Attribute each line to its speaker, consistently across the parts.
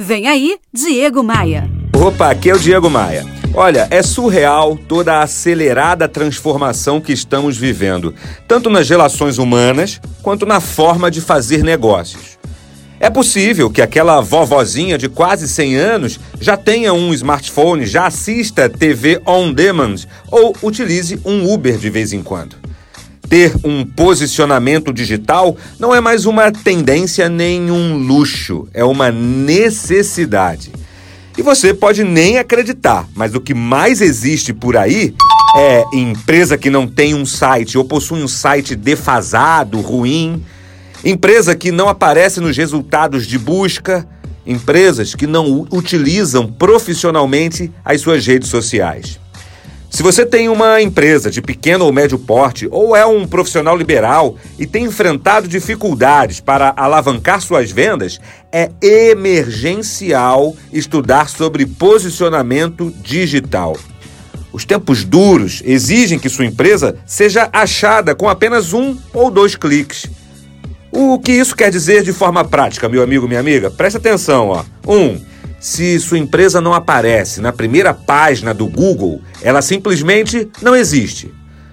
Speaker 1: Vem aí, Diego Maia.
Speaker 2: Opa, aqui é o Diego Maia. Olha, é surreal toda a acelerada transformação que estamos vivendo, tanto nas relações humanas quanto na forma de fazer negócios. É possível que aquela vovozinha de quase 100 anos já tenha um smartphone, já assista TV on demand ou utilize um Uber de vez em quando. Ter um posicionamento digital não é mais uma tendência nem um luxo, é uma necessidade. E você pode nem acreditar, mas o que mais existe por aí é empresa que não tem um site ou possui um site defasado, ruim, empresa que não aparece nos resultados de busca, empresas que não utilizam profissionalmente as suas redes sociais. Se você tem uma empresa de pequeno ou médio porte ou é um profissional liberal e tem enfrentado dificuldades para alavancar suas vendas, é emergencial estudar sobre posicionamento digital. Os tempos duros exigem que sua empresa seja achada com apenas um ou dois cliques. O que isso quer dizer de forma prática, meu amigo, minha amiga? Preste atenção, ó. Um, se sua empresa não aparece na primeira página do Google, ela simplesmente não existe.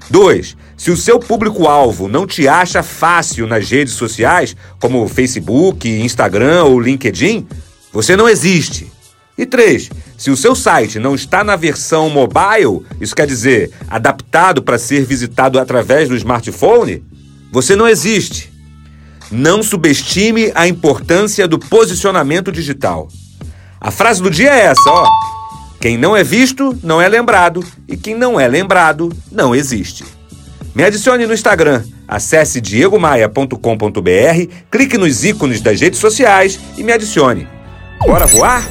Speaker 2: 2. Se o seu público-alvo não te acha fácil nas redes sociais, como Facebook, Instagram ou LinkedIn, você não existe. E 3. Se o seu site não está na versão mobile, isso quer dizer adaptado para ser visitado através do smartphone, você não existe. Não subestime a importância do posicionamento digital. A frase do dia é essa, ó. Quem não é visto, não é lembrado, e quem não é lembrado, não existe. Me adicione no Instagram, acesse diegomaia.com.br, clique nos ícones das redes sociais e me adicione. Bora voar?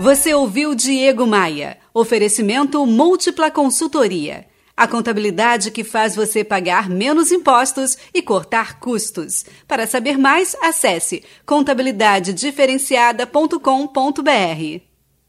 Speaker 1: Você ouviu Diego Maia. Oferecimento Múltipla Consultoria. A contabilidade que faz você pagar menos impostos e cortar custos. Para saber mais, acesse contabilidadediferenciada.com.br.